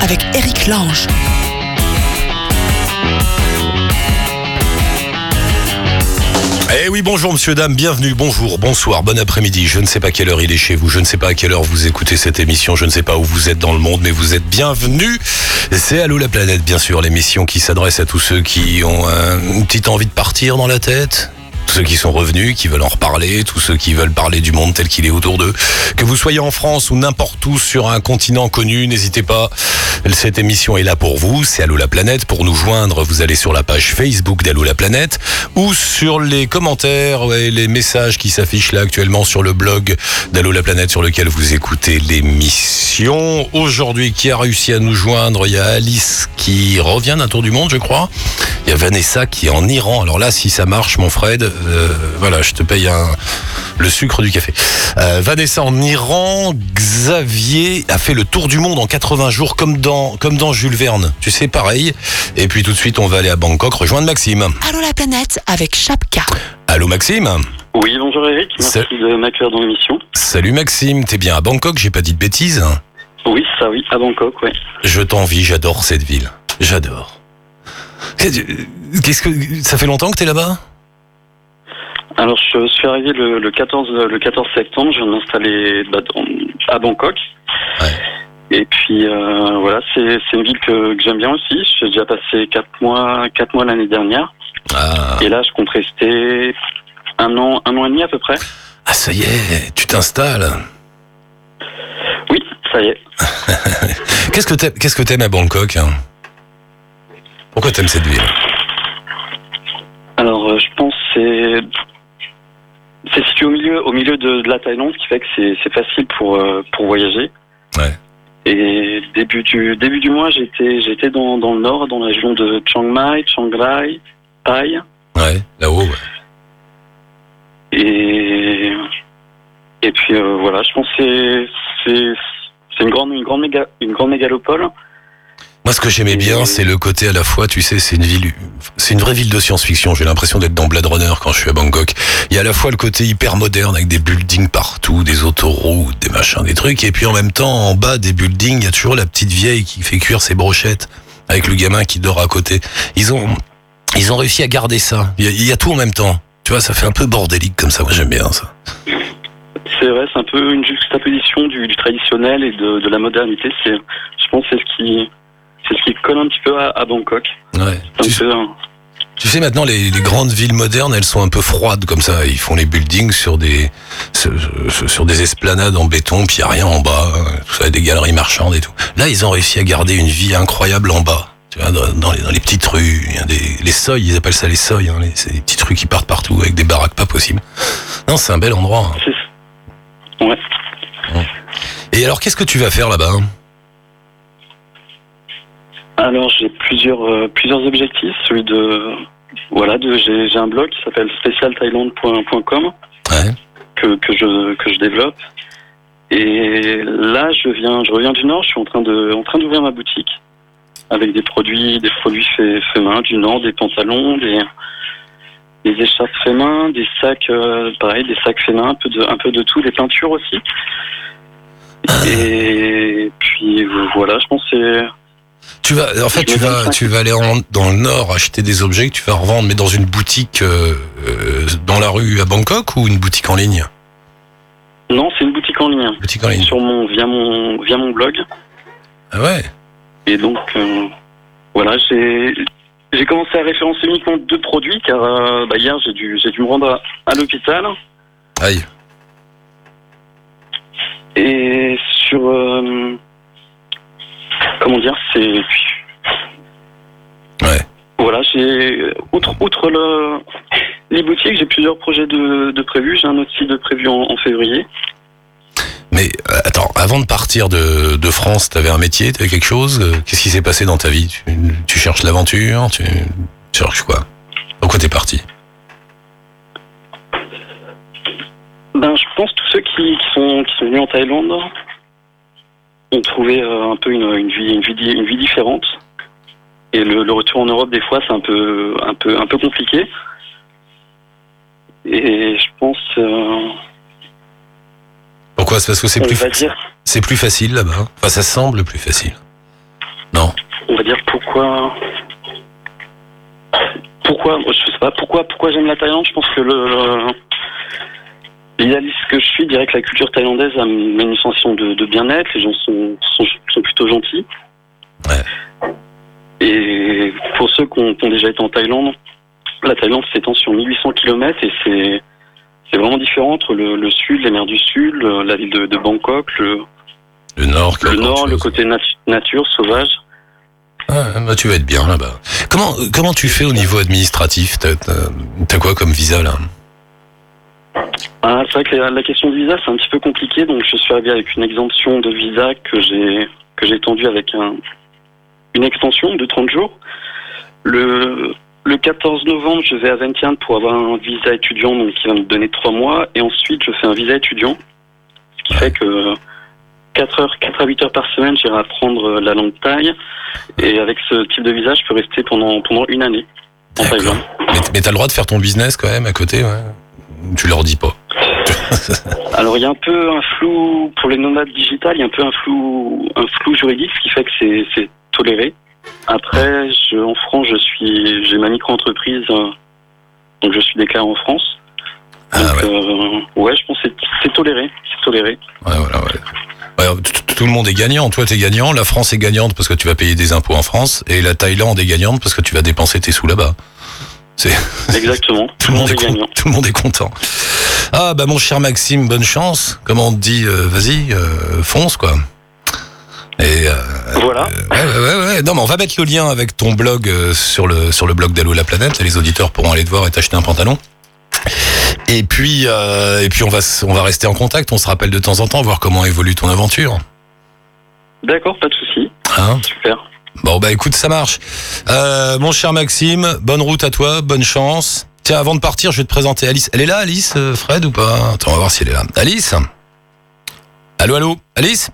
avec Eric Lange. Eh oui, bonjour monsieur, dame, bienvenue, bonjour, bonsoir, bon après-midi. Je ne sais pas quelle heure il est chez vous, je ne sais pas à quelle heure vous écoutez cette émission, je ne sais pas où vous êtes dans le monde, mais vous êtes bienvenue. C'est Allô la planète, bien sûr, l'émission qui s'adresse à tous ceux qui ont un- une petite envie de partir dans la tête. Ceux qui sont revenus, qui veulent en reparler, tous ceux qui veulent parler du monde tel qu'il est autour d'eux. Que vous soyez en France ou n'importe où sur un continent connu, n'hésitez pas. Cette émission est là pour vous. C'est Allô la planète. Pour nous joindre, vous allez sur la page Facebook d'Allô la planète ou sur les commentaires et les messages qui s'affichent là actuellement sur le blog d'Allô la planète sur lequel vous écoutez l'émission. Aujourd'hui, qui a réussi à nous joindre? Il y a Alice qui revient d'un tour du monde, je crois. Il y a Vanessa qui est en Iran. Alors là, si ça marche, mon Fred, euh, voilà, je te paye un, le sucre du café. Euh, Vanessa en Iran, Xavier a fait le tour du monde en 80 jours comme dans, comme dans Jules Verne. Tu sais, pareil. Et puis tout de suite, on va aller à Bangkok rejoindre Maxime. Allô la planète avec Chapka. Allô Maxime Oui, bonjour Eric, merci C'est- de m'accueillir dans l'émission. Salut Maxime, t'es bien à Bangkok, j'ai pas dit de bêtises Oui, ça oui, à Bangkok, ouais. Je t'envie, j'adore cette ville. J'adore. Qu'est-ce que ça fait longtemps que t'es là-bas? Alors je suis arrivé le, le 14 le 14 septembre, je viens de m'installer bah, à Bangkok. Ouais. Et puis euh, voilà, c'est une ville que, que j'aime bien aussi. J'ai déjà passé quatre mois quatre mois l'année dernière. ah. Et là, je compte rester un an un an et demi à peu près. ah, ça y est, tu t'installes. Oui, ça y est. Qu'est-ce que t'aimes, qu'est-ce que à Bangkok hein? Pourquoi t'aimes cette ville? Alors euh, je pense que c'est c'est situé au milieu au milieu de, de la Thaïlande, ce qui fait que c'est facile pour euh, pour voyager. Ouais. Et début du début du mois, j'étais j'étais dans, dans le nord, dans la région de Chiang Mai, Chiang Rai, Pai, Ouais, là-haut. ouais. et et puis euh, voilà, je pense que c'est c'est c'est une grande une grande méga, une grande mégalopole. Moi, ce que j'aimais bien, c'est le côté à la fois, tu sais, c'est une ville, c'est une vraie ville de science-fiction. J'ai l'impression d'être dans Blade Runner quand je suis à Bangkok. Il y a à la fois le côté hyper moderne avec des buildings partout, des autoroutes, des machins, des trucs, et puis en même temps, en bas des buildings, il y a toujours la petite vieille qui fait cuire ses brochettes avec le gamin qui dort à côté. Ils ont, ils ont réussi à garder ça. Il y a, tout en même temps. Tu vois, ça fait un peu bordélique comme ça. Moi, j'aime bien ça. C'est vrai, c'est un peu une juxtaposition du, traditionnel et de, de la modernité. C'est je pense c'est ce qui c'est ce qui colle un petit peu à, à Bangkok. Ouais. Tu, peu un- tu sais, maintenant, les, les grandes villes modernes, elles sont un peu froides comme ça. Ils font les buildings sur des, sur, des esplanades en béton, puis il n'y a rien en bas. Tout ça, des galeries marchandes et tout. Là, ils ont réussi à garder une vie incroyable en bas. Tu vois, dans, dans les, dans les petites rues, il y a des, les seuils, ils appellent ça les seuils. Hein, c'est des petites rues qui partent partout avec des baraques pas possibles. Non, c'est un bel endroit. hein. ouais. Et alors, qu'est-ce que tu vas faire là-bas hein? Alors j'ai plusieurs euh, plusieurs objectifs. Celui de voilà, de j'ai j'ai un blog qui s'appelle specialthailand.com Ouais. que que je que je développe. Et là, je viens je reviens du Nord. Je suis en train de en train d'ouvrir ma boutique avec des produits des produits faits faits main du Nord, des pantalons, des des écharpes faits main, des sacs euh, pareil, des sacs faits main, un peu de un peu de tout, des peintures aussi. Et puis voilà, je pense que c'est Tu vas, en fait, tu vas, tu vas aller en- dans le nord acheter des objets que tu vas revendre, mais dans une boutique euh, euh, dans la rue à Bangkok ou une boutique en ligne? Non, c'est une boutique en ligne. Boutique en ligne. Sur mon, via mon, via mon blog. Ah ouais? Et donc, euh, voilà, j'ai, j'ai commencé à référencer uniquement deux produits car euh, bah, hier j'ai dû, j'ai dû me rendre à, à l'hôpital. Aïe. Et sur, comment dire, c'est, Ouais. voilà, j'ai, outre, outre le, les boutiques, j'ai plusieurs projets de, de prévus. J'ai un autre site de prévu en, en février. Mais euh, attends, avant de partir de, de France, t'avais un métier, t'avais quelque chose euh, Qu'est-ce qui s'est passé dans ta vie? Tu, tu cherches l'aventure tu, tu cherches quoi? Pourquoi t'es parti? Ben, je pense que tous ceux qui, qui sont, qui sont venus en Thaïlande ont trouvé euh, un peu une, une vie, une, vie, di- une vie différente. Et le, le retour en Europe, des fois, c'est un peu, un peu, un peu compliqué. Et je pense, euh, Pourquoi? C'est parce que c'est on plus, c'est plus facile là-bas. Enfin, ça semble plus facile. on va dire pourquoi pourquoi je sais pas pourquoi pourquoi j'aime la Thaïlande? Je pense que le l'idéaliste que je suis dirait que la culture thaïlandaise a une sensation de, de bien-être les gens sont, sont, sont plutôt gentils. Ouais. et pour ceux qui ont, qui ont déjà été en Thaïlande la Thaïlande s'étend sur 1800 km et c'est c'est vraiment différent entre le, le sud les mers du sud le- la ville de, de Bangkok le, Le Nord, le nord le côté nat- nature sauvage. Ah, bah, tu vas être bien là-bas. Comment, comment tu fais au niveau administratif? T'as quoi comme visa là? Ah, c'est vrai que la, la question de visa, c'est un petit peu compliqué. Donc, je suis arrivé avec une exemption de visa que j'ai que j'ai étendue avec un, une extension de 30 jours. Le, le 14 novembre, je vais à Vientiane pour avoir un visa étudiant, donc qui va me donner 3 mois. Et ensuite, je fais un visa étudiant, ce qui fait que 4 heures, 4 à 8 heures par semaine, j'irai apprendre la langue thaï. Et avec ce type de visa, je peux rester pendant, pendant une année en. Mais, mais t'as le droit de faire ton business quand même à côté, ouais Tu leur dis pas. Alors il y a un peu un flou pour les nomades digitales, il y a un peu un flou, un flou juridique, ce qui fait que c'est, toléré. Après, je, en France, je suis, j'ai ma micro-entreprise, euh, donc je suis déclaré en France. Ah Donc, ouais, euh, ouais, je pense que c'est, toléré, c'est toléré. ouais, voilà, ouais. Ouais, t- t- tout le monde est gagnant. Toi, t'es gagnant. La France est gagnante parce que tu vas payer des impôts en France. Et la Thaïlande est gagnante parce que tu vas dépenser tes sous là-bas. C'est Exactement. tout le monde est, con- gagnant. tout le monde est content. Ah bah mon cher Maxime, bonne chance. Comment on te dit euh, Vas-y, euh, fonce quoi. Et euh, Voilà. ouais, ouais, ouais, ouais. Non, mais on va mettre le lien avec ton blog sur le sur le blog d'Allo la planète. Les auditeurs pourront aller te voir et t'acheter un pantalon. Et puis et puis on va on va rester en contact. On se rappelle de temps en temps, voir comment évolue ton aventure. D'accord, pas de souci. Hein? Super. Bon bah écoute, ça marche. Euh, mon cher Maxime, bonne route à toi, bonne chance. Tiens, avant de partir, je vais te présenter Alice. Elle est là, Alice, euh, Fred ou pas? Attends, on va voir si elle est là. Alice? Allô, allô? Alice?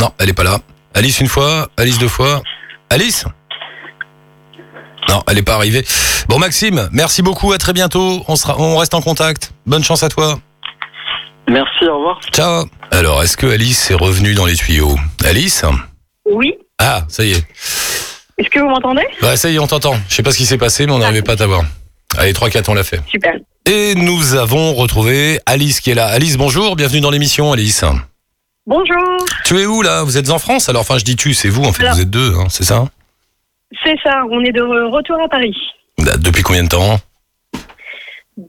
Non, elle est pas là. Alice une fois, Alice deux fois. Alice? Non, elle est pas arrivée. Bon Maxime, merci beaucoup, à très bientôt. On, sera, on reste en contact. Bonne chance à toi. Merci, au revoir. Ciao. Alors, est-ce que Alice est revenue dans les tuyaux? Alice? Oui. Ah, ça y est. Est-ce que vous m'entendez? Ouais, ça y est, on t'entend. Je sais pas ce qui s'est passé, mais on n'arrivait pas à t'avoir. Allez, 3-4, on l'a fait. Super. Et nous avons retrouvé Alice qui est là. Alice, bonjour, bienvenue dans l'émission, Alice. Bonjour. Tu es où là? Vous êtes en France? Alors, enfin, je dis tu, c'est vous, en fait, Alors- vous êtes deux, hein, c'est ça? C'est ça, on est de retour à Paris. Bah, Depuis combien de temps?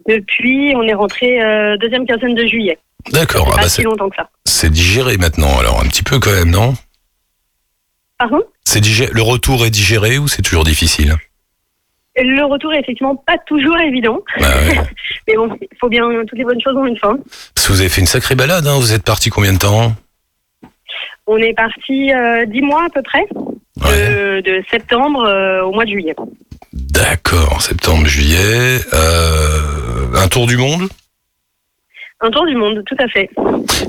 Depuis, on est rentré euh, deuxième quinzaine de juillet. D'accord, ah pas bah, si longtemps que ça. c'est digéré maintenant, alors un petit peu quand même, non? Pardon C'est Le retour est digéré ou c'est toujours difficile Le retour est effectivement pas toujours évident, Bah ouais. mais bon, il faut bien toutes les bonnes choses ont une fin. Parce que vous avez fait une sacrée balade, hein, vous êtes parti combien de temps? On est parti euh, dix mois à peu près, Ouais. de, de septembre euh, au mois de juillet. D'accord, septembre, juillet. Euh, un tour du monde? Un tour du monde, tout à fait.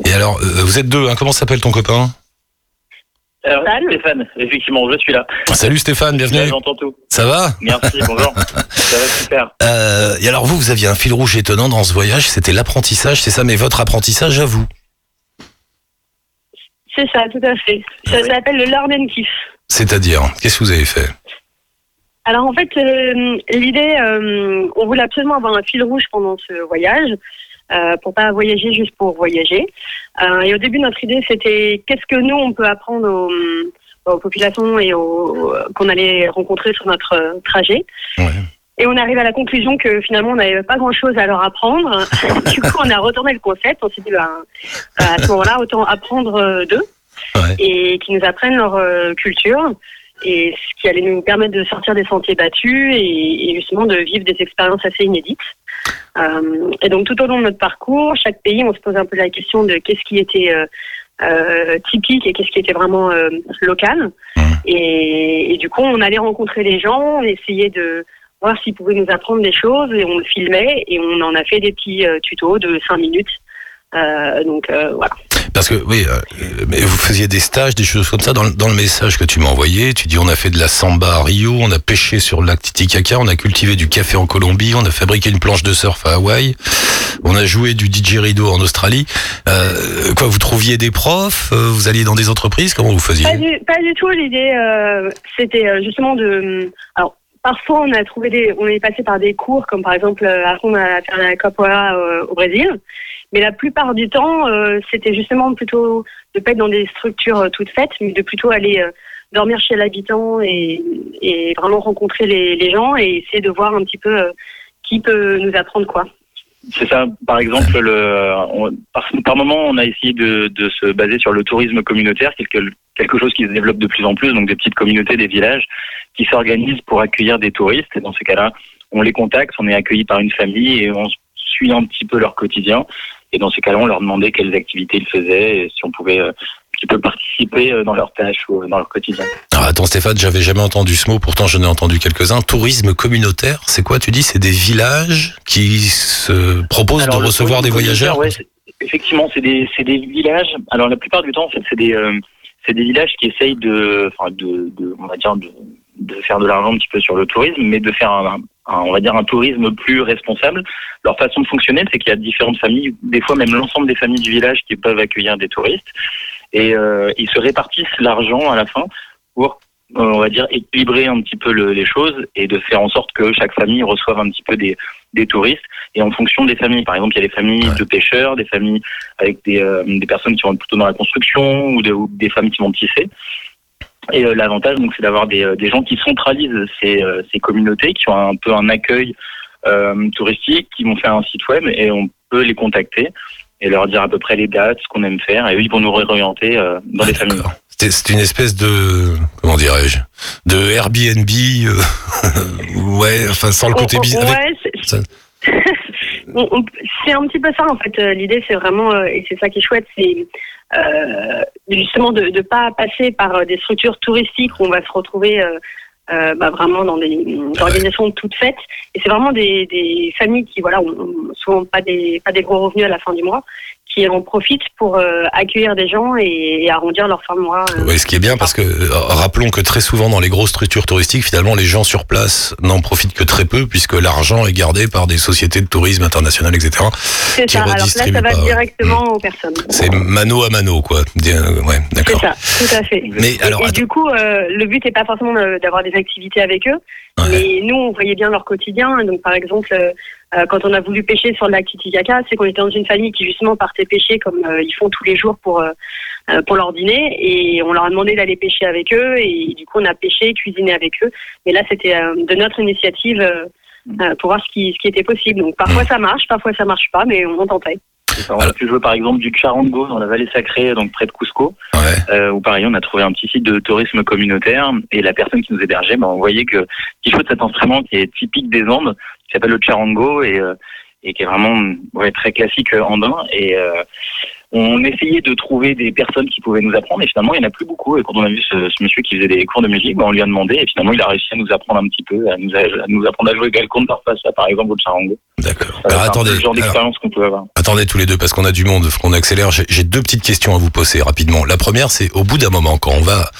Et alors, euh, vous êtes deux, hein, comment s'appelle ton copain? Alors, Stéphane Stéphane, effectivement, je suis là. Salut Stéphane, bienvenue. j'entends tout. Ça va? Merci, bonjour. Ça va super. euh, Et alors vous, vous aviez un fil rouge étonnant dans ce voyage, c'était l'apprentissage, c'est ça, mais votre apprentissage à vous C'est ça, tout à fait. Ça Oui. s'appelle le Learn and Kiff. C'est-à-dire, qu'est-ce que vous avez fait? Alors en fait, euh, l'idée, euh, on voulait absolument avoir un fil rouge pendant ce voyage, euh, pour pas voyager juste pour voyager. Euh, et au début, notre idée, c'était qu'est-ce que nous on peut apprendre aux, aux populations et aux qu'on allait rencontrer sur notre euh, trajet. Ouais. Et on arrive à la conclusion que finalement, on n'avait pas grand-chose à leur apprendre. du coup, on a retourné le concept. On s'est dit, ben, à ce moment-là, autant apprendre euh, d'eux Ouais. et qu'ils nous apprennent leur euh, culture et ce qui allait nous permettre de sortir des sentiers battus et, et justement de vivre des expériences assez inédites. Euh, et donc tout au long de notre parcours, chaque pays, on se pose un peu la question de qu'est-ce qui était euh, euh, typique et qu'est-ce qui était vraiment euh, local. Et, et du coup, on allait rencontrer les gens, on essayait de voir s'ils pouvaient nous apprendre des choses et on le filmait et on en a fait des petits euh, tutos de 5 minutes. Donc voilà. Parce que oui, euh, mais vous faisiez des stages, des choses comme ça. Dans, le- dans le message que tu m'as envoyé, tu dis on a fait de la samba à Rio, on a pêché sur le lac Titicaca, on a cultivé du café en Colombie, on a fabriqué une planche de surf à Hawaï, on a joué du didgeridoo en Australie. Euh, quoi, vous trouviez des profs, euh, vous alliez dans des entreprises, comment vous faisiez? Pas du, pas du tout. L'idée, euh, c'était euh, justement de. Alors, parfois, on a trouvé des. On est passé par des cours, comme par exemple, apprendre à faire la capoeira euh, au Brésil. Mais la plupart du temps, euh, c'était justement plutôt de pas être dans des structures euh, toutes faites, mais de plutôt aller dormir chez l'habitant et, vraiment rencontrer les, gens et essayer de voir un petit peu qui peut nous apprendre quoi. C'est ça. Par exemple, le, par, moment, on a essayé de, de se baser sur le tourisme communautaire, quelque, quelque chose qui se développe de plus en plus, donc des petites communautés, des villages qui s'organisent pour accueillir des touristes. Et dans ces cas-là, on les contacte, on est accueilli par une famille et on suit un petit peu leur quotidien. Et dans ces cas-là, on leur demandait quelles activités ils faisaient et si on pouvait euh, un petit peu participer euh, dans leurs tâches ou euh, dans leur quotidien. Alors attends Stéphane, j'avais jamais entendu ce mot, pourtant j'en ai entendu quelques-uns. Tourisme communautaire, c'est quoi Tu dis? C'est des villages qui se proposent Alors, de recevoir des voyageurs? ouais, effectivement, c'est des, villages. Alors la plupart du temps, en fait, c'est des, euh, des villages qui essayent de, enfin, de, de, on va dire, de, de faire de l'argent un petit peu sur le tourisme, mais de faire un, un- on va dire, un tourisme plus responsable. Leur façon de fonctionner, c'est qu'il y a différentes familles, des fois même l'ensemble des familles du village qui peuvent accueillir des touristes, et euh, ils se répartissent l'argent à la fin pour euh, on va dire équilibrer un petit peu le- les choses et de faire en sorte que chaque famille reçoive un petit peu des, des touristes et en fonction des familles. Par exemple, il y a des familles Ouais. de pêcheurs, des familles avec des, euh, des personnes qui vont plutôt dans la construction ou, des- ou des femmes qui vont tisser. Et euh, l'avantage, donc, c'est d'avoir des, des gens qui centralisent ces, euh, ces communautés, qui ont un peu un accueil euh, touristique, qui vont faire un site web et on peut les contacter et leur dire à peu près les dates, ce qu'on aime faire, et eux, ils vont nous réorienter euh, dans Ah, les familles. C'est une espèce de comment dirais-je de Airbnb, euh, ouais, enfin sans le côté On- on- business. ouais, c'est- un petit peu ça en fait. Euh, L'idée, c'est vraiment, et c'est ça qui est chouette, c'est euh, justement de ne pas passer par des structures touristiques où on va se retrouver euh, bah, vraiment dans des, des organisations toutes faites. Et c'est vraiment des, des familles qui, voilà, ont souvent pas des, pas des gros revenus à la fin du mois, qui en profitent pour euh, accueillir des gens et, et arrondir leur fin de mois. euh. Oui, ce qui est bien parce que euh, rappelons que très souvent dans les grosses structures touristiques, finalement, les gens sur place n'en profitent que très peu puisque l'argent est gardé par des sociétés de tourisme internationales, etc. C'est ça. Alors là, ça va pas, ouais. directement aux personnes. C'est mano à mano, quoi. Ouais, C'est d'accord. ça, tout à fait. Mais alors, et du coup, le but n'est pas forcément d'avoir des activités avec eux, Ouais. mais nous, on voyait bien leur quotidien. Donc, par exemple, euh, quand on a voulu pêcher sur le lac Titicaca, c'est qu'on était dans une famille qui justement partait pêcher comme euh, ils font tous les jours pour euh, euh, pour leur dîner, et on leur a demandé d'aller pêcher avec eux, et du coup, on a pêché, cuisiné avec eux. Et là, c'était euh, de notre initiative. euh, euh, pour voir ce qui, ce qui était possible. Donc parfois ça marche, parfois ça marche pas, mais on tentait. C'est ça, On a pu jouer par exemple du charango dans la vallée sacrée, donc près de Cusco, ouais. euh, où pareil on a trouvé un petit site de tourisme communautaire et la personne qui nous hébergeait, bah, on voyait que de cet instrument qui est typique des Andes, qui s'appelle le charango et, euh, et qui est vraiment ouais, très classique euh, andin. Et euh, on essayait de trouver des personnes qui pouvaient nous apprendre et finalement il n'y en a plus beaucoup. Et quand on a vu ce, ce monsieur qui faisait des cours de musique, bah, on lui a demandé et finalement il a réussi à nous apprendre un petit peu, à nous, à nous apprendre à jouer quelconque par ça, par exemple au charango. D'accord. Alors, attendez, le genre d'expérience qu'on peut avoir. attendez tous les deux parce qu'on a du monde, faut qu'on accélère. J'ai j'ai deux petites questions à vous poser rapidement. La première, c'est au bout d'un moment, quand on va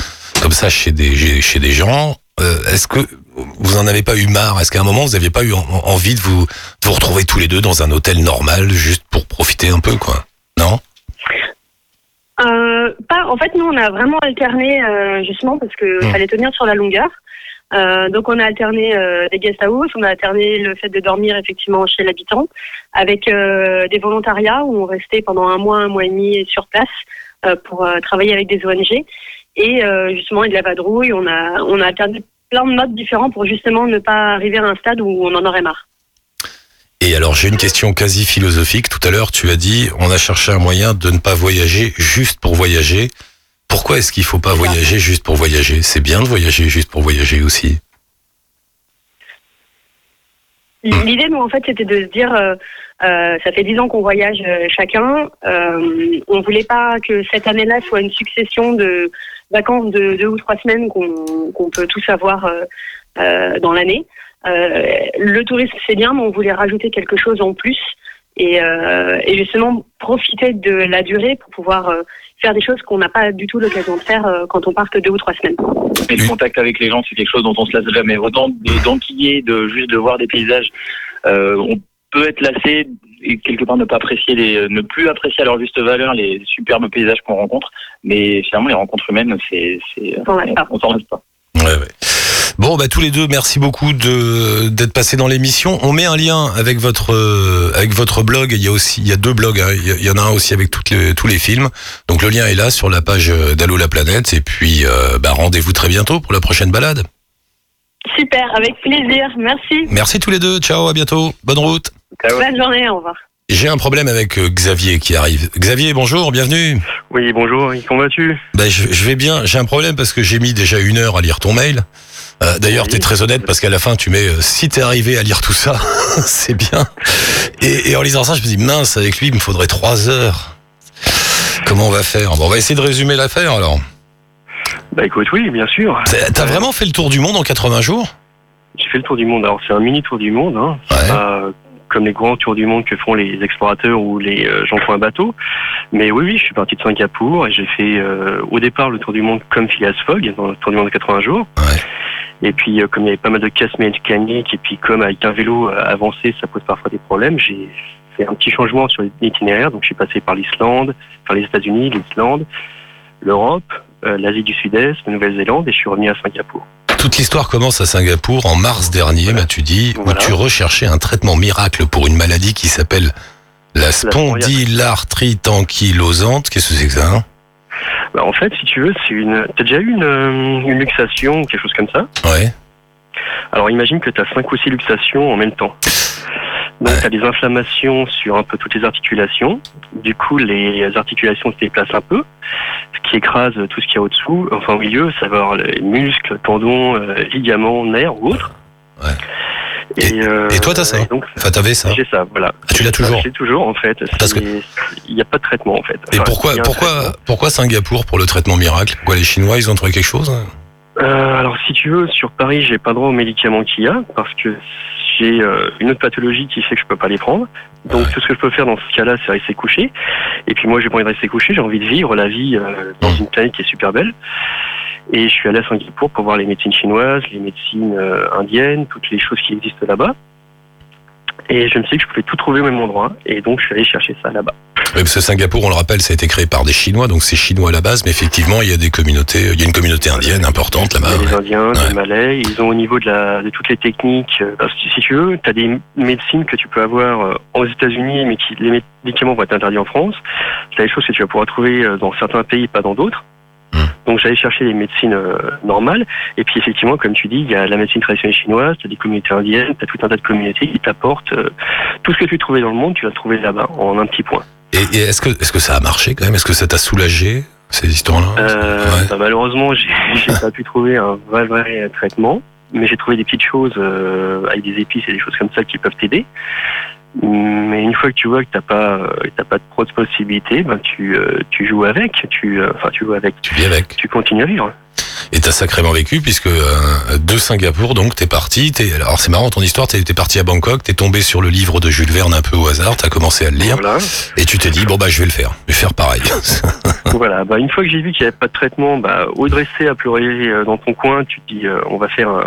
comme ça chez des chez des gens, euh, est-ce que vous en avez pas eu marre? Est-ce qu'à un moment vous n'aviez pas eu en- envie de vous de vous retrouver tous les deux dans un hôtel normal juste pour profiter un peu, quoi? Non? Euh, pas, en fait, nous, on a vraiment alterné, euh, justement, parce que Hmm. fallait tenir sur la longueur. Euh, donc, on a alterné des guest house, on a alterné le fait de dormir effectivement chez l'habitant, avec des volontariats où on restait pendant un mois, un mois et demi sur place pour travailler avec des ONG et euh, justement et de la vadrouille. On a, on a alterné plein de modes différents pour justement ne pas arriver à un stade où on en aurait marre. Et alors j'ai une question quasi philosophique. Tout à l'heure, tu as dit on a cherché un moyen de ne pas voyager juste pour voyager. Pourquoi est-ce qu'il faut pas voyager juste pour voyager? C'est bien de voyager juste pour voyager aussi. L'idée, nous, en fait, c'était de se dire, euh, euh, ça fait dix ans qu'on voyage chacun. Euh, on voulait pas que cette année-là soit une succession de vacances de deux ou trois semaines qu'on peut tous avoir euh, euh, dans l'année. Euh, le tourisme, c'est bien, mais on voulait rajouter quelque chose en plus. et, et justement profiter de la durée pour pouvoir faire des choses qu'on n'a pas du tout l'occasion de faire euh, quand on part que deux ou trois semaines. Et le contact avec les gens, c'est quelque chose dont on se lasse jamais. Autant de- d'enquiller, de juste de voir des paysages, euh, peut être lassé et quelque part ne pas apprécier les, ne plus apprécier à leur juste valeur les superbes paysages qu'on rencontre. Mais finalement, les rencontres humaines, c'est, c'est, On s'en lasse pas. Ouais, ouais. Bon, bah tous les deux, merci beaucoup de d'être passés dans l'émission. On met un lien avec votre euh, avec votre blog. Il y a aussi il y a deux blogs. hein. Il y a- il y en a un aussi avec toutes les, tous les films. Donc le lien est là sur la page euh, d'Allo la planète. Et puis euh, bah, rendez-vous très bientôt pour la prochaine balade. Super, avec plaisir. Merci. Merci tous les deux. Ciao, à bientôt. Bonne route. Ciao. Bonne journée. Au revoir. J'ai un problème avec euh, Xavier qui arrive. Xavier, bonjour, bienvenue. Oui, bonjour, comment vas-tu? Ben, je, je vais bien. J'ai un problème parce que j'ai mis déjà une heure à lire ton mail. Euh, D'ailleurs, Oui. t'es très honnête parce qu'à la fin, tu mets euh, si t'es arrivé à lire tout ça, c'est bien. Et, et en lisant ça, je me dis mince, avec lui, il me faudrait trois heures. Comment on va faire? Bon, on va essayer de résumer l'affaire alors. Bah écoute, oui, bien sûr. T'as vraiment fait le tour du monde en 80 jours? J'ai fait le tour du monde. Alors c'est un mini tour du monde, hein. Ouais. Pas comme les grands tours du monde que font les explorateurs ou les euh, gens qui ont un bateau. Mais oui, oui, je suis parti de Singapour et j'ai fait euh, au départ le tour du monde comme Phileas Fogg dans le tour du monde de 80 jours. Ouais. Et puis euh, comme il y avait pas mal de casse mécaniques et puis comme avec un vélo euh, avancé, ça pose parfois des problèmes, j'ai fait un petit changement sur l'itinéraire. Donc je suis passé par l'Islande, par les États-Unis, l'Islande, l'Europe, euh, l'Asie du Sud-Est, la Nouvelle-Zélande et je suis revenu à Singapour. Toute l'histoire commence à Singapour en mars dernier, m'as-tu dit, où Voilà. tu recherchais un traitement miracle pour une maladie qui s'appelle la spondylarthrite ankylosante. Qu'est-ce que c'est que ça hein? Bah, en fait, si tu veux, c'est une. T'as déjà eu une, euh, une luxation ou quelque chose comme ça? Ouais. Alors imagine que tu as cinq ou six luxations en même temps. Donc Ouais. tu as des inflammations sur un peu toutes les articulations. Du coup, les articulations se déplacent un peu, ce qui écrase tout ce qu'il y a au-dessous. Enfin au milieu, ça va avoir les muscles, tendons, euh, ligaments, nerfs ou autres. Ouais. Et, euh, et toi, t'as ça et donc, Enfin, t'avais ça. J'ai ça, voilà. Ah, tu l'as toujours J'ai toujours en fait. Parce que- Il n'y a pas de traitement en fait. Et pourquoi, pourquoi, pourquoi Singapour pour le traitement miracle? Quoi, les Chinois, ils ont trouvé quelque chose? Euh, alors, si tu veux, sur Paris, j'ai pas droit aux médicaments qu'il y a parce que j'ai euh, une autre pathologie qui fait que je peux pas les prendre. Donc, Ouais. tout ce que je peux faire dans ce cas-là, c'est rester couché. Et puis, moi, j'ai pas envie de rester couché. J'ai envie de vivre la vie euh, dans une planète qui est super belle. Et je suis allé à Singapour pour voir les médecines chinoises, les médecines euh, indiennes, toutes les choses qui existent là-bas. Et je me suis dit que je pouvais tout trouver au même endroit. Et donc, je suis allé chercher ça là-bas. Oui, parce que Singapour, on le rappelle, ça a été créé par des Chinois, donc c'est chinois à la base, mais effectivement, il y a des communautés, il y a une communauté indienne importante Il y là-bas. a des ouais. Indiens, Ouais. des Malais, ils ont au niveau de, la, de toutes les techniques. euh, Parce que si tu veux, tu as des médecines que tu peux avoir euh, aux États-Unis, mais qui les médicaments vont être interdits en France. C'est des choses que tu vas pouvoir trouver euh, dans certains pays, pas dans d'autres. Hmm. Donc j'allais chercher les médecines euh, normales. Et puis effectivement, comme tu dis, il y a la médecine traditionnelle chinoise, tu as des communautés indiennes, tu as tout un tas de communautés qui t'apportent euh, tout ce que tu trouvais dans le monde, tu vas trouver là-bas en un petit point. Et, et est-ce que, est-ce que ça a marché quand même? Est-ce que ça t'a soulagé ces histoires-là? Euh, Ouais. bah, malheureusement, j'ai pas pu trouver un vrai vrai traitement, mais j'ai trouvé des petites choses euh, avec des épices et des choses comme ça qui peuvent t'aider. Mais une fois que tu vois que t'as pas euh, t'as pas de grosses possibilités, ben tu euh, tu joues avec, tu euh, enfin tu joues avec, Tu vis avec. tu continues à vivre. Et t'as sacrément vécu puisque euh, de Singapour, donc t'es parti. T'es, alors c'est marrant ton histoire. T'es, t'es parti à Bangkok. T'es tombé sur le livre de Jules Verne un peu au hasard. T'as commencé à le lire Voilà. et tu t'es dit bon bah je vais le faire. Je vais faire pareil. voilà. Bah, une fois que j'ai vu qu'il n'y avait pas de traitement, bah, au rester à pleurer euh, dans ton coin, tu te dis, euh, on va faire un.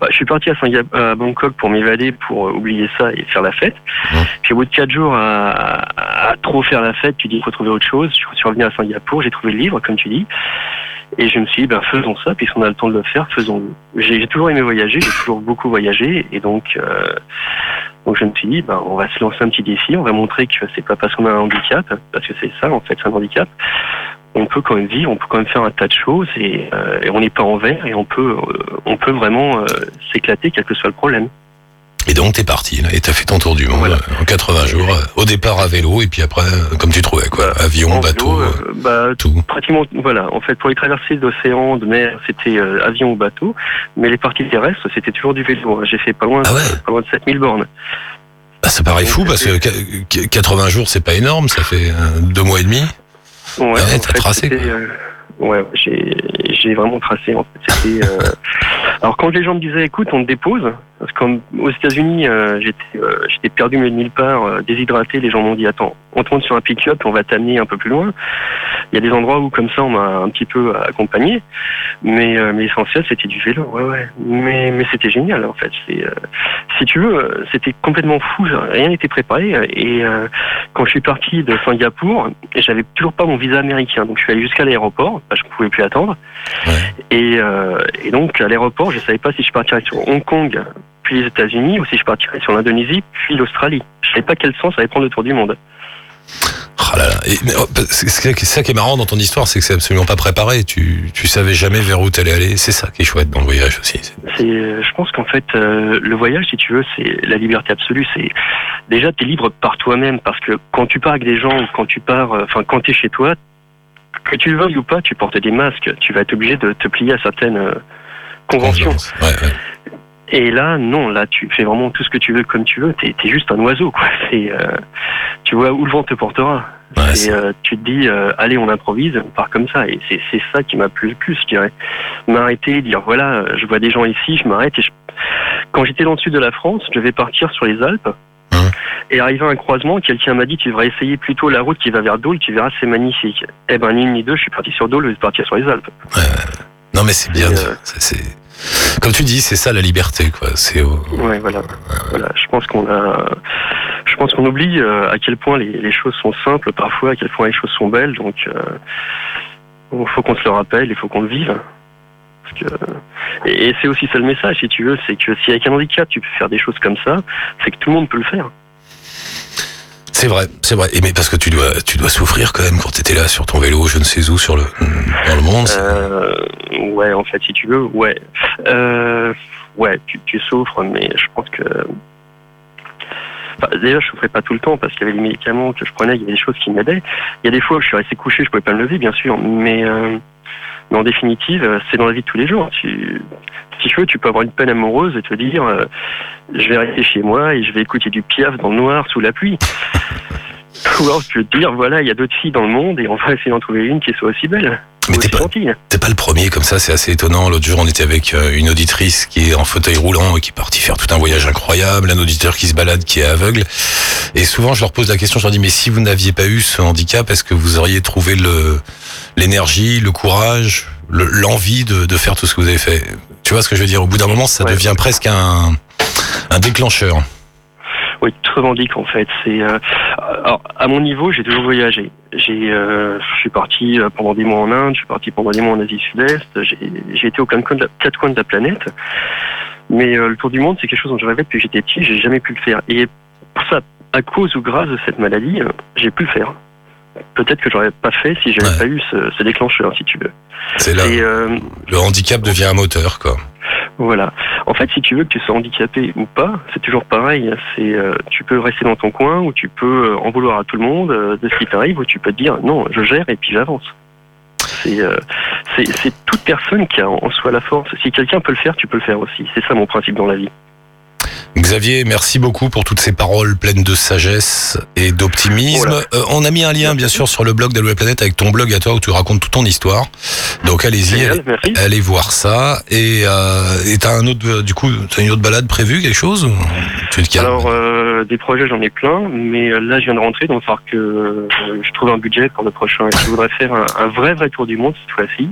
Bah, je suis parti à, Singa- à Bangkok pour m'évader, pour euh, oublier ça et faire la fête. Mmh. Puis au bout de quatre jours à, à- à trop faire la fête, tu dis, il faut trouver autre chose. Je suis revenu à Singapour, j'ai trouvé le livre, comme tu dis. Et je me suis dit, ben, faisons ça, puisqu'on a le temps de le faire, faisons-le. J'ai toujours aimé voyager, j'ai toujours beaucoup voyagé, et donc, euh, donc je me suis dit, ben, on va se lancer un petit défi, on va montrer que c'est pas parce qu'on a un handicap, parce que c'est ça, en fait, c'est un handicap. On peut quand même vivre, on peut quand même faire un tas de choses, et, euh, et on n'est pas en et on peut, euh, on peut vraiment euh, s'éclater, quel que soit le problème. Et donc t'es parti là, et t'as fait ton tour du monde Voilà. en 80 jours. euh, Au départ à vélo et puis après euh, comme tu trouvais quoi, avion, En bateau, vélo, euh, bah, tout. pratiquement, voilà. En fait, pour les traversées d'océan, de mer, c'était euh, avion ou bateau. Mais les parties terrestres, c'était toujours du vélo. hein. J'ai fait pas loin, Ah ouais. pas loin de 7000 bornes. Bah, ça paraît fou parce que qu- qu- 80 jours c'est pas énorme, ça fait deux mois et demi. Ouais, ouais, t'as tracé, quoi. euh, ouais, j'ai, vraiment tracé. En fait, c'était. euh, Alors quand les gens me disaient, écoute, on te dépose, parce qu'aux États-Unis, euh, j'étais euh, j'étais perdu mais de nulle part, euh, déshydraté, les gens m'ont dit, attends, on te monte sur un pick-up, on va t'amener un peu plus loin. Il y a des endroits où comme ça, on m'a un petit peu accompagné, mais, mais l'essentiel, c'était du vélo, ouais, ouais. Mais, mais c'était génial, en fait. C'est, si tu veux, c'était complètement fou, rien n'était préparé, et quand je suis parti de Singapour, j'avais toujours pas mon visa américain, donc je suis allé jusqu'à l'aéroport, parce que je pouvais plus attendre. Ouais. Et, et donc à l'aéroport, je savais pas si je partirais sur Hong Kong puis les États-Unis ou si je partirais sur l'Indonésie puis l'Australie. Je savais pas quel sens allait prendre le tour du monde. Oh là là. Et, mais, oh, c'est ça qui est marrant dans ton histoire, c'est que c'est absolument pas préparé. Tu, tu savais jamais vers où t'allais aller. C'est ça qui est chouette dans le voyage aussi. C'est, euh, je pense qu'en fait, euh, le voyage, si tu veux, c'est la liberté absolue. C'est déjà t'es libre par toi-même parce que quand tu pars avec des gens, quand tu pars, euh, enfin quand t'es chez toi, que tu le veuilles ou pas, tu portes des masques. Tu vas être obligé de te plier à certaines euh, conventions. Ouais, ouais. Et là, non, là, tu fais vraiment tout ce que tu veux comme tu veux. T'es, t'es juste un oiseau, quoi. C'est, euh, tu vois où le vent te portera. Ouais, et euh, tu te dis, euh, allez, on improvise, on part comme ça. Et c'est, ça qui m'a plu le plus, je dirais. M'arrêter, dire, voilà, je vois des gens ici, je m'arrête. Je... Quand j'étais dans le sud de la France, je devais partir sur les Alpes. Et arrivé à un croisement, quelqu'un m'a dit, tu devrais essayer plutôt la route qui va vers Dole, tu verras, c'est magnifique. Eh ben, ni une ni deux, je suis parti sur Dole, je suis parti sur les Alpes. Non mais c'est bien. Euh, c'est comme tu dis, c'est ça la liberté, quoi. C'est Ouais, voilà. Je pense qu'on a, je pense qu'on oublie euh, à quel point les, choses sont simples parfois, à quel point les choses sont belles. Donc, il faut qu'on se le rappelle, il faut qu'on le vive. Et c'est aussi ça le message, si tu veux, c'est que si avec un handicap tu peux faire des choses comme ça, c'est que tout le monde peut le faire. C'est vrai, c'est vrai. Et mais parce que tu dois, tu dois souffrir quand même quand t'étais là sur ton vélo, je ne sais où, sur le dans le monde. Euh, ouais, en fait, si tu veux, ouais. Euh, ouais, tu, tu souffres, mais je pense que. Enfin, déjà, je souffrais pas tout le temps parce qu'il y avait les médicaments que je prenais, il y avait des choses qui m'aidaient. Il y a des fois où je suis resté couché, je pouvais pas me lever, bien sûr, mais, euh, mais en définitive, euh, c'est dans la vie de tous les jours. Si tu veux, tu peux avoir une peine amoureuse et te dire, euh, je vais rester chez moi et je vais écouter du piaf dans le noir sous la pluie. Ou alors tu peux te dire, voilà, il y a d'autres filles dans le monde et on va essayer d'en trouver une qui soit aussi belle. Mais t'es pas, gentille. t'es pas le premier comme ça, c'est assez étonnant. L'autre jour, on était avec euh, une auditrice qui est en fauteuil roulant et qui est partie faire tout un voyage incroyable, un auditeur qui se balade, qui est aveugle. Et souvent, je leur pose la question, je leur dis, mais si vous n'aviez pas eu ce handicap, est-ce que vous auriez trouvé le l'énergie, le courage, le- l'envie de, de faire tout ce que vous avez fait? Tu vois ce que je veux dire? Au bout d'un moment, ça Ouais. devient presque un, un déclencheur. Oui, tout revendique en fait. C'est euh, alors à mon niveau, j'ai toujours voyagé. J'ai, euh, je suis parti euh, pendant des mois en Inde, je suis parti pendant des mois en Asie Sud-Est. J'ai, été aux quatre coins de la, planète. Mais euh, le tour du monde, c'est quelque chose dont je rêvais depuis que j'étais petit. J'ai jamais pu le faire. Et pour ça, à cause ou grâce de cette maladie, j'ai pu le faire. Peut-être que j'aurais pas fait si j'avais Ouais. pas eu ce, ce déclencheur, si tu veux. C'est là, Et euh, le handicap devient un moteur, quoi. Voilà. En fait, si tu veux que tu sois handicapé ou pas, c'est toujours pareil. C'est euh, tu peux rester dans ton coin ou tu peux euh, en vouloir à tout le monde euh, de ce qui t'arrive ou tu peux te dire non, je gère et puis j'avance. C'est toute personne qui a en soi la force. Si quelqu'un peut le faire, tu peux le faire aussi. C'est ça mon principe dans la vie. Xavier, merci beaucoup pour toutes ces paroles pleines de sagesse et d'optimisme. Voilà. Euh, on a mis un lien, bien sûr, sur le blog d'Allo la planète avec ton blog à toi où tu racontes toute ton histoire. Donc allez-y, allez, voir ça. Et euh, t'as un autre, du coup, t'as une autre balade prévue, quelque chose Tu te Alors euh, des projets, j'en ai plein, mais euh, là je viens de rentrer, donc il va falloir que je trouve un budget pour le prochain. Et je voudrais faire un, un vrai vrai tour du monde cette fois-ci.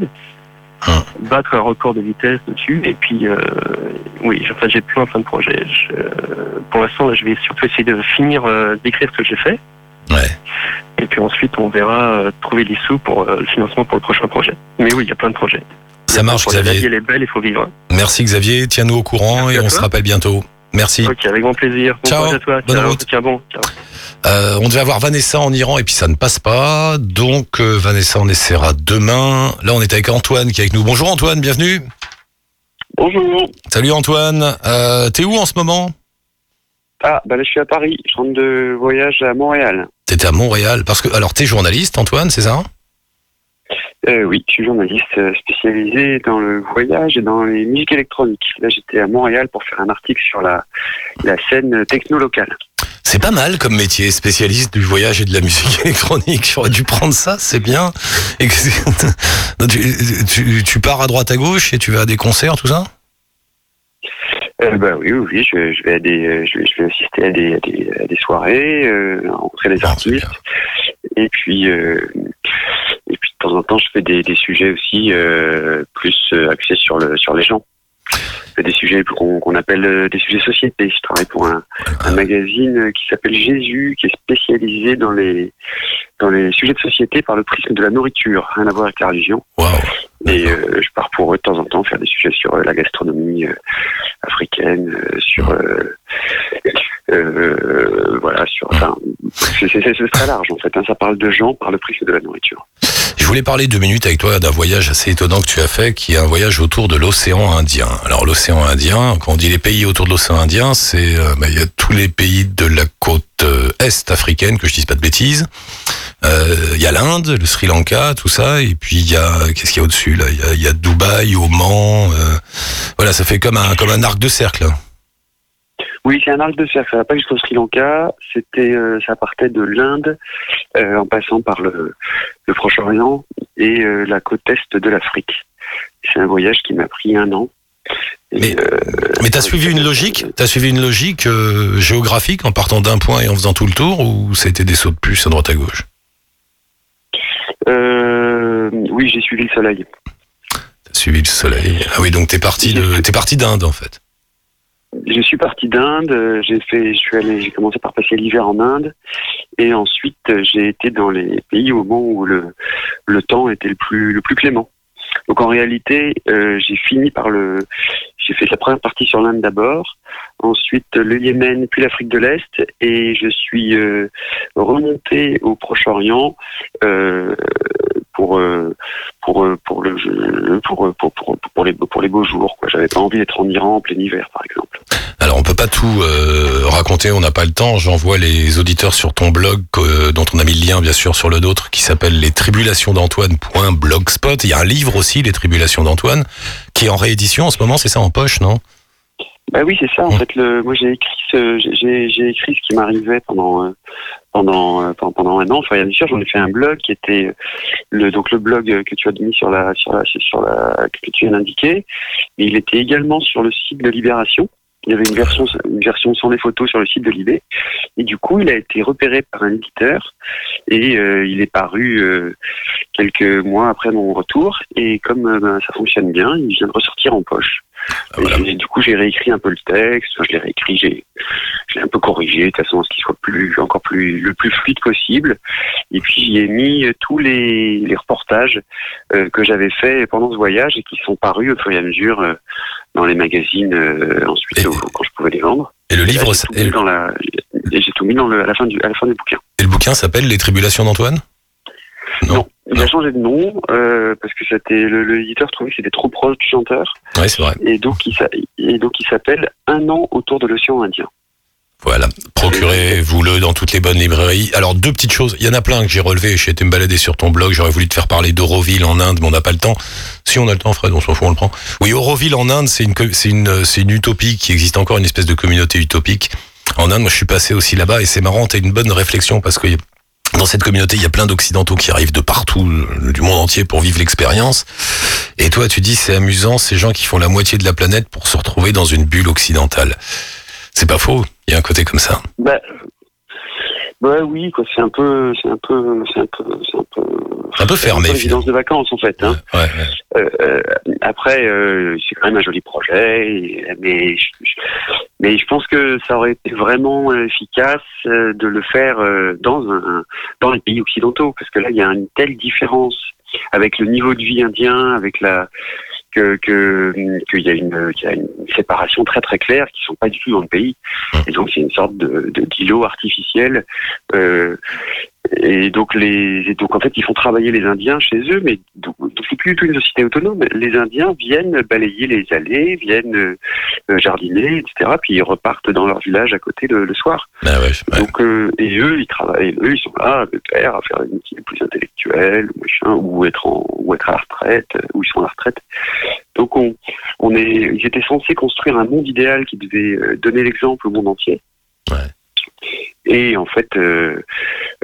Battre un record de vitesse dessus, et puis euh, oui, en fait j'ai plein plein de projets. Je- euh, pour l'instant, je vais surtout essayer de finir euh, d'écrire ce que j'ai fait, Ouais. et puis ensuite on verra euh, trouver des sous pour le financement pour le prochain projet. Mais oui, il y a plein de projets. Ça marche, projets. La vie Xavier. elle est belle, il faut vivre. Merci Xavier, tiens-nous au courant Merci et on toi. se rappelle bientôt. Merci. Ok, avec grand plaisir. Bon Ciao, courage à toi. bonne Ciao. route. Tiens bon. Ciao. Euh, on devait avoir Vanessa en Iran et puis ça ne passe pas. Donc euh, Vanessa, on essaiera demain. Là, on est avec Antoine qui est avec nous. Bonjour Antoine, bienvenue. Bonjour. Salut Antoine. Euh, T'es où en ce moment? Ah, bah là, je suis à Paris. Je rentre de voyage à Montréal. T'étais à Montréal parce que alors t'es journaliste Antoine, c'est ça? Euh, oui, je suis journaliste euh, spécialisé dans le voyage et dans les musiques électroniques. Là, j'étais à Montréal pour faire un article sur la, la scène techno locale. C'est pas mal comme métier, spécialiste du voyage et de la musique électronique. J'aurais dû prendre ça, c'est bien. Et que- tu, tu, tu pars à droite à gauche et tu vas à des concerts, tout ça? Euh, bah oui, oui, oui, je, je vais à des, euh, je vais, je vais assister à des, à des, à des soirées, euh, rencontrer des Ah, artistes, et puis, euh, et puis de temps en temps, je fais des, des sujets aussi euh, plus euh, axés sur le, sur les gens. Je fais des sujets qu'on appelle euh, des sujets société. Je travaille pour un, un magazine qui s'appelle Jésus, qui est spécialisé dans les, dans les sujets de société par le prisme de la nourriture, rien à voir avec la religion. Waouh. Et euh, je pars pour eux de temps en temps faire des sujets sur euh, la gastronomie euh, africaine, sur voilà, sur enfin, c'est très large en fait. hein. ça parle de gens par le prisme de la nourriture. Je voulais parler deux minutes avec toi d'un voyage assez étonnant que tu as fait, qui est un voyage autour de l'océan Indien. Alors l'océan Indien, quand on dit les pays autour de l'océan Indien, c'est euh, bah, il y a tous les pays de la côte euh, est africaine, que je dise pas de bêtises. Euh, Il y a l'Inde, le Sri Lanka, tout ça, et puis il y a qu'est-ce qu'il y a au-dessus là? Il y y a Dubaï, Oman. euh, voilà, ça fait comme un comme un arc de cercle. Oui, c'est un arc de cercle. Ça va pas jusqu'au Sri Lanka. C'était, euh, ça partait de l'Inde euh, en passant par le, le Proche-Orient et euh, la côte est de l'Afrique. C'est un voyage qui m'a pris un an. Et, Mais- Mais t'as suivi une logique T'as suivi une logique géographique en partant d'un point et en faisant tout le tour, ou ça a été des sauts de puce à droite à gauche? Euh, oui, j'ai suivi le soleil. T'as suivi le soleil. Ah oui, donc t'es parti de, t'es parti d'Inde en fait. Je suis parti d'Inde. euh, J'ai fait, je suis allé, j'ai commencé par passer l'hiver en Inde, et ensuite euh, j'ai été dans les pays au moment où le le temps était le plus le plus clément. Donc en réalité, euh, j'ai fini par le, j'ai fait la première partie sur l'Inde d'abord, ensuite le Yémen, puis l'Afrique de l'Est, et je suis euh, remonté au Proche-Orient euh, pour euh, pour pour pour les pour les beaux jours. J'avais pas envie d'être en Iran en plein hiver, par exemple. Alors on peut pas tout euh, raconter, on n'a pas le temps. J'envoie les auditeurs sur ton blog euh, dont on a mis le lien bien sûr sur le nôtre qui s'appelle les tribulations d'Antoine.blogspot. Il y a un livre aussi, les tribulations d'Antoine, qui est en réédition en ce moment. C'est ça en poche, non? Bah oui, c'est ça. En Mm. fait, le, moi j'ai écrit ce, j'ai, j'ai écrit ce qui m'arrivait pendant euh, pendant euh, pendant pendant un an. Enfin, bien sûr, j'en ai fait un blog qui était le donc le blog que tu as mis sur la sur la sur la que tu viens d'indiquer. Et il était également sur le site de Libération. Il y avait une version sans les photos sur le site de Libé. Et du coup, il a été repéré par un éditeur et euh, il est paru euh, quelques mois après mon retour. Et comme euh, ben, ça fonctionne bien, il vient de ressortir en poche. Voilà. Et du coup, j'ai réécrit un peu le texte, je l'ai réécrit, j'ai, je l'ai un peu corrigé de façon à ce qu'il soit plus, encore plus, le plus fluide possible. Et puis, j'y ai mis euh, tous les, les reportages euh, que j'avais faits pendant ce voyage et qui sont parus au fur et à mesure euh, dans les magazines euh, ensuite Et- au- quand je pouvais les vendre. Et le Et livre, j'ai tout et mis le, dans la, et j'ai tout mis dans le, à la fin du, à la fin du bouquin. et le bouquin s'appelle Les tribulations d'Antoine? Non. Il a changé de nom euh, parce que c'était le- l'éditeur trouvait que c'était trop proche du chanteur Oui, c'est vrai. et donc il s'a- et donc il s'appelle Un an autour de l'océan Indien. Voilà, procurez-vous-le dans toutes les bonnes librairies. Alors deux petites choses, il y en a plein que j'ai relevées, j'ai été me balader sur ton blog, j'aurais voulu te faire parler d'Auroville en Inde, mais on n'a pas le temps. Si on a le temps, Fred, on s'en fout, on le prend. Oui, Auroville en Inde, c'est une, c'est une, c'est une utopie qui existe encore, une espèce de communauté utopique. En Inde, moi je suis passé aussi là-bas et c'est marrant, t'as une bonne réflexion parce que dans cette communauté, il y a plein d'occidentaux qui arrivent de partout, du monde entier pour vivre l'expérience. Et toi, tu dis, c'est amusant, ces gens qui font la moitié de la planète pour se retrouver dans une bulle occidentale. C'est pas faux, il y a un côté comme ça. Bah, bah oui, quoi. C'est un peu, c'est un peu, c'est un peu, c'est un peu. Un peu fermé, résidence de vacances en fait. Hein. Ouais, ouais. Euh, euh, après, euh, c'est quand même un joli projet, et- mais je, mais je pense que ça aurait été vraiment efficace de le faire dans un dans les pays occidentaux, parce que là, il y a une telle différence avec le niveau de vie indien, avec la que que qu'il y a une qu'il y a une séparation très très claire qui sont pas du tout dans le pays et donc c'est une sorte de de d'îlot artificiel euh, et donc les et donc en fait ils font travailler les Indiens chez eux mais donc, c'est plus du tout une société autonome les Indiens viennent balayer les allées viennent euh, jardiner etc puis ils repartent dans leur village à côté le, le soir Bah ouais, ouais. donc euh, et eux ils travaillent eux ils sont là à faire des métiers plus intellectuels ou machin ou être en ou être à la retraite euh, ou ils sont à la retraite donc on on est ils étaient censés construire un monde idéal qui devait euh, donner l'exemple au monde entier Ouais. Et en fait euh,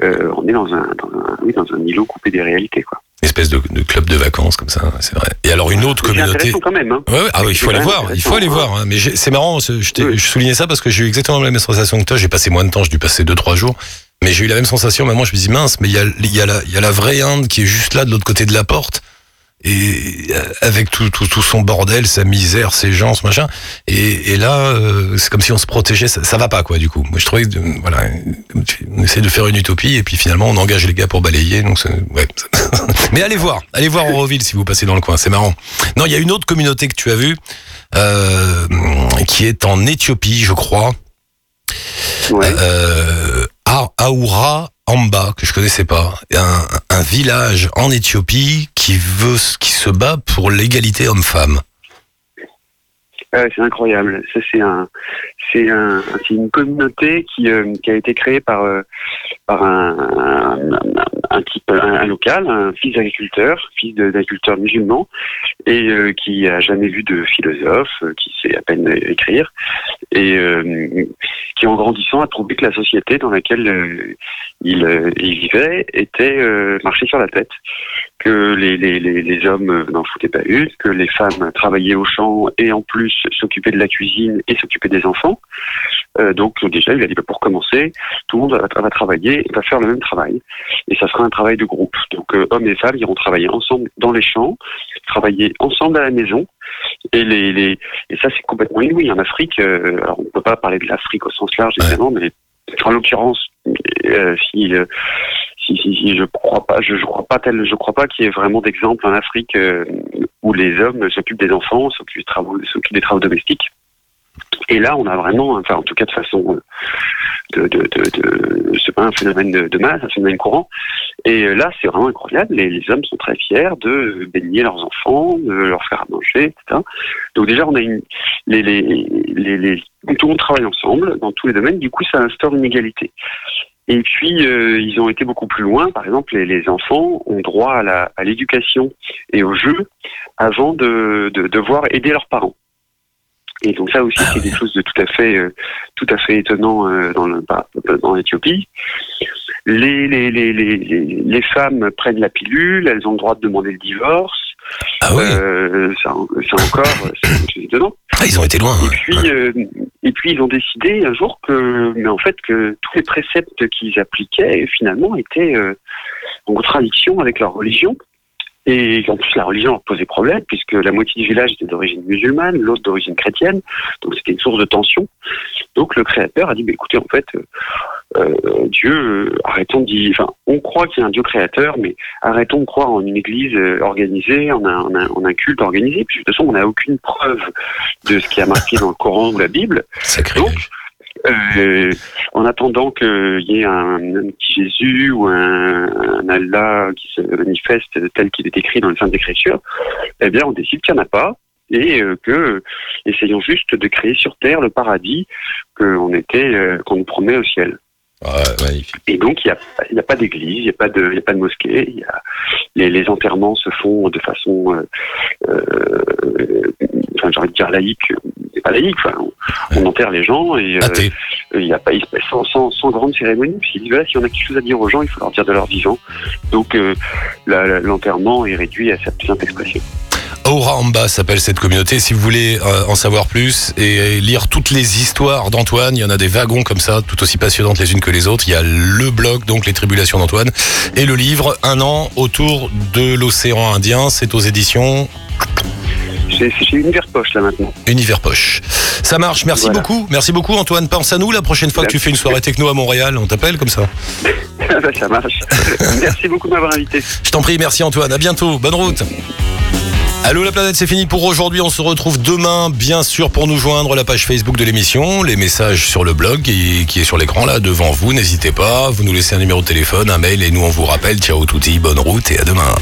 euh, on est dans un dans un oui dans un îlot coupé des réalités quoi Une espèce de, de club de vacances comme ça, c'est vrai. Et alors une autre communauté. intéressant quand même. Hein. Ouais, ouais, ah oui, il faut aller voir, il faut aller voir. hein. Mais c'est marrant, je, t'ai- Oui. je soulignais ça parce que j'ai eu exactement la même sensation que toi. J'ai passé moins de temps, j'ai dû passer deux trois jours, mais j'ai eu la même sensation. Maintenant, je me dis mince, mais il y a, il y a la, il y a la vraie Inde qui est juste là de l'autre côté de la porte. Et euh, avec tout, tout, tout son bordel, sa misère, ses gens, ce machin. Et, et là, euh, c'est comme si on se protégeait. Ça, ça va pas, quoi, du coup. Moi, je trouvais que, euh, voilà, on essaie de faire une utopie et puis finalement, on engage les gars pour balayer. Donc, ouais. Mais allez voir, allez voir Auroville si vous passez dans le coin. C'est marrant. Non, il y a une autre communauté que tu as vue, euh, qui est en Éthiopie, je crois. Ouais. Euh, Aoura Amba, que je connaissais pas. Un, village en Éthiopie qui veut, qui se bat pour l'égalité homme-femme. Ouais, c'est incroyable. Ça, c'est un, c'est un, une communauté qui, euh, qui a été créée par, euh, par un, un, type, un, local, un fils d'agriculteur, fils d'agriculteur musulman, et euh, qui a jamais vu de philosophe, euh, qui sait à peine écrire, et euh, qui, en grandissant, a trouvé que la société dans laquelle euh, il, euh, vivait était euh, marchée sur la tête, que les, hommes euh, n'en foutaient pas une, que les femmes travaillaient au champ et en plus s'occupaient de la cuisine et s'occupaient des enfants. Euh, donc déjà, il a dit bah, pour commencer, tout le monde va, va travailler, va faire le même travail, et ça sera un travail de groupe. Donc euh, hommes et femmes iront travailler ensemble dans les champs, travailler ensemble à la maison, et les, les et ça c'est complètement inouï en Afrique. euh, alors on ne peut pas parler de l'Afrique au sens large évidemment, mais en l'occurrence, euh, si, euh, si, si, si je crois pas, je, je crois pas tel, je crois pas qu'il y ait vraiment d'exemple en Afrique euh, où les hommes s'occupent des enfants, s'occupent des travaux, s'occupent des travaux domestiques. Et là, on a vraiment, enfin, en tout cas de façon, euh, de, de, c'est pas un phénomène de, masse, un phénomène courant. Et euh, là, c'est vraiment incroyable. Les, hommes sont très fiers de baigner leurs enfants, de leur faire à manger, etc. Donc déjà, on a une, les, les, les, tout le monde travaille ensemble dans tous les domaines. Du coup, ça instaure une égalité. Et puis, euh, ils ont été beaucoup plus loin. Par exemple, les, enfants ont droit à l'éducation et au jeu avant de devoir aider leurs parents. Et donc ça aussi, c'est quelque chose de tout à fait, euh, tout à fait étonnant euh, dans le, bah, dans l'Éthiopie. Les, les, les, les, les, femmes prennent la pilule, elles ont le droit de demander le divorce. Ah oui, Euh, ça, ça encore, c'est étonnant. ah, ils ont été loin. Et ouais. puis, euh, et puis ils ont décidé un jour que, mais en fait, que tous les préceptes qu'ils appliquaient finalement étaient euh, en contradiction avec leur religion. Et en plus, la religion leur posait problème puisque la moitié du village était d'origine musulmane, l'autre d'origine chrétienne. Donc c'était une source de tension. Donc le créateur a dit, bah, écoutez, en fait, euh, euh, Dieu, euh, arrêtons de dire, enfin, on croit qu'il y a un Dieu créateur, mais arrêtons de croire en une église euh, organisée, en un, en un- en un culte organisé. Puis de toute façon, on n'a aucune preuve de ce qui est marqué dans le Coran ou la Bible. Sacrilège. Euh, en attendant qu'il y ait un, Jésus ou un, Allah qui se manifeste tel qu'il est écrit dans les Saintes Écritures, eh bien, on décide qu'il n'y en a pas et euh, que essayons juste de créer sur terre le paradis qu'on était, euh, qu'on nous promet au ciel. Ouais. Et donc, il n'y a, pas d'église, il n'y a, pas de- y a pas de mosquée. il Y a, les, les enterrements se font de façon, euh, euh, enfin, j'ai envie de dire laïque, pas laïque. Enfin, on, on enterre les gens et euh, il y a pas il- sans, sans, sans grande cérémonie. Puis dit voilà, si on a quelque chose à dire aux gens, il faut leur dire de leur vivant. Donc, euh, l'enterrement est réduit à sa simple expression. Aura Amba s'appelle cette communauté. Si vous voulez euh, en savoir plus et lire toutes les histoires d'Antoine, il y en a des wagons comme ça, tout aussi passionnantes les unes que les autres. Il y a le blog, donc les tribulations d'Antoine, et le livre Un an autour de l'océan Indien. C'est aux éditions C'est chez Univers Poche là maintenant. Univers Poche. Ça marche. Merci Voilà. beaucoup. Merci beaucoup Antoine. Pense à nous la prochaine fois que tu fais une soirée techno à Montréal. On t'appelle comme ça. Ça marche. Merci beaucoup de m'avoir invité. Je t'en prie. Merci Antoine. À bientôt. Bonne route. Allô la planète, c'est fini pour aujourd'hui. On se retrouve demain, bien sûr, pour nous joindre la page Facebook de l'émission, les messages sur le blog qui, est sur l'écran là devant vous. N'hésitez pas, vous nous laissez un numéro de téléphone, un mail et nous on vous rappelle. Ciao touti, bonne route et à demain.